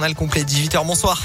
On a le complet 18h, bonsoir.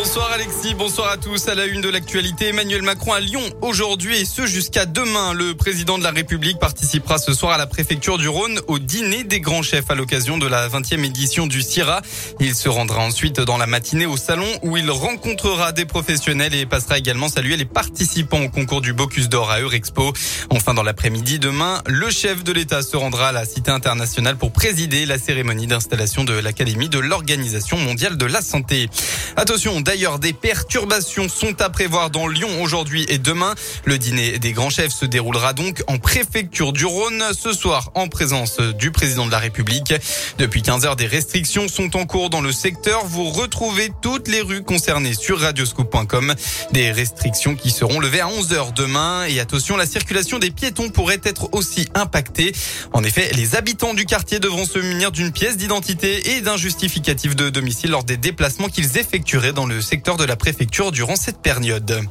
Bonsoir Alexis, bonsoir à tous. À la une de l'actualité, Emmanuel Macron à Lyon aujourd'hui et ce jusqu'à demain. Le président de la République participera ce soir à la préfecture du Rhône au dîner des grands chefs à l'occasion de la 20e édition du CIRA. Il se rendra ensuite dans la matinée au salon où il rencontrera des professionnels et passera également saluer les participants au concours du Bocuse d'Or à Eurexpo. Enfin, dans l'après-midi demain, le chef de l'État se rendra à la Cité internationale pour présider la cérémonie d'installation de l'Académie de l'Organisation mondiale de la santé. Attention, D'ailleurs, des perturbations sont à prévoir dans Lyon aujourd'hui et demain. Le dîner des grands chefs se déroulera donc en préfecture du Rhône ce soir en présence du président de la République. Depuis 15 heures, des restrictions sont en cours dans le secteur. Vous retrouvez toutes les rues concernées sur radioscoop.com. Des restrictions qui seront levées à 11 heures demain. Et attention, la circulation des piétons pourrait être aussi impactée. En effet, les habitants du quartier devront se munir d'une pièce d'identité et d'un justificatif de domicile lors des déplacements qu'ils effectueraient dans le secteur de la préfecture durant cette période.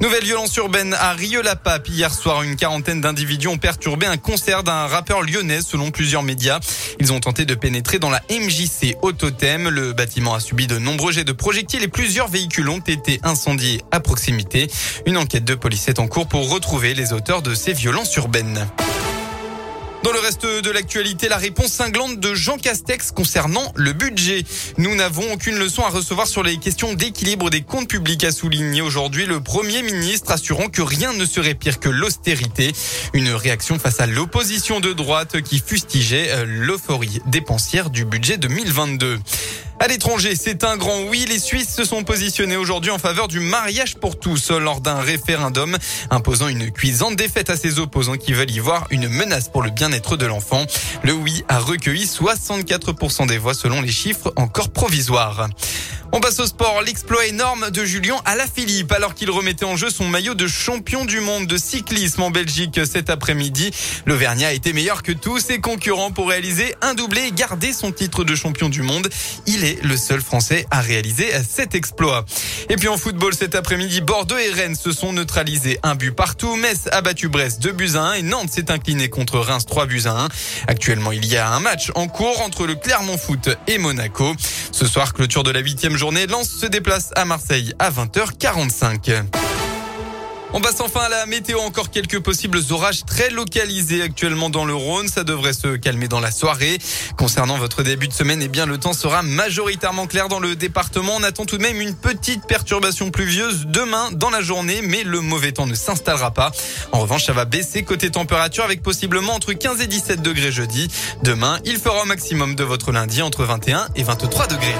Nouvelle violence urbaine à Rieux-la-Pape. Hier soir, une quarantaine d'individus ont perturbé un concert d'un rappeur lyonnais selon plusieurs médias. Ils ont tenté de pénétrer dans la MJC Autotem. Le bâtiment a subi de nombreux jets de projectiles et plusieurs véhicules ont été incendiés à proximité. Une enquête de police est en cours pour retrouver les auteurs de ces violences urbaines. Dans le reste de l'actualité, la réponse cinglante de Jean Castex concernant le budget. Nous n'avons aucune leçon à recevoir sur les questions d'équilibre des comptes publics, a souligné aujourd'hui le Premier ministre, assurant que rien ne serait pire que l'austérité. Une réaction face à l'opposition de droite qui fustigeait euh, l'euphorie dépensière du budget 2022. À l'étranger, c'est un grand oui. Les Suisses se sont positionnés aujourd'hui en faveur du mariage pour tous lors d'un référendum imposant une cuisante défaite à ses opposants qui veulent y voir une menace pour le bien-être de l'enfant. Le oui a recueilli 64% des voix selon les chiffres encore provisoires. On passe au sport. L'exploit énorme de Julien Alaphilippe alors qu'il remettait en jeu son maillot de champion du monde de cyclisme en Belgique cet après-midi. L'Auvergnat a été meilleur que tous ses concurrents pour réaliser un doublé et garder son titre de champion du monde. Il est le seul Français à réaliser cet exploit. Et puis en football cet après-midi, Bordeaux et Rennes se sont neutralisés un but partout. Metz a battu Brest 2 buts à 1 et Nantes s'est incliné contre Reims 3 buts à 1. Actuellement, il y a un match en cours entre le Clermont Foot et Monaco. Ce soir, clôture de la huitième journée, Lens se déplace à Marseille à 20h45. On passe enfin à la météo. Encore quelques possibles orages très localisés actuellement dans le Rhône. Ça devrait se calmer dans la soirée. Concernant votre début de semaine, eh bien, le temps sera majoritairement clair dans le département. On attend tout de même une petite perturbation pluvieuse demain dans la journée, mais le mauvais temps ne s'installera pas. En revanche, ça va baisser côté température avec possiblement entre 15 et 17 degrés jeudi. Demain, il fera au maximum de votre lundi entre 21 et 23 degrés.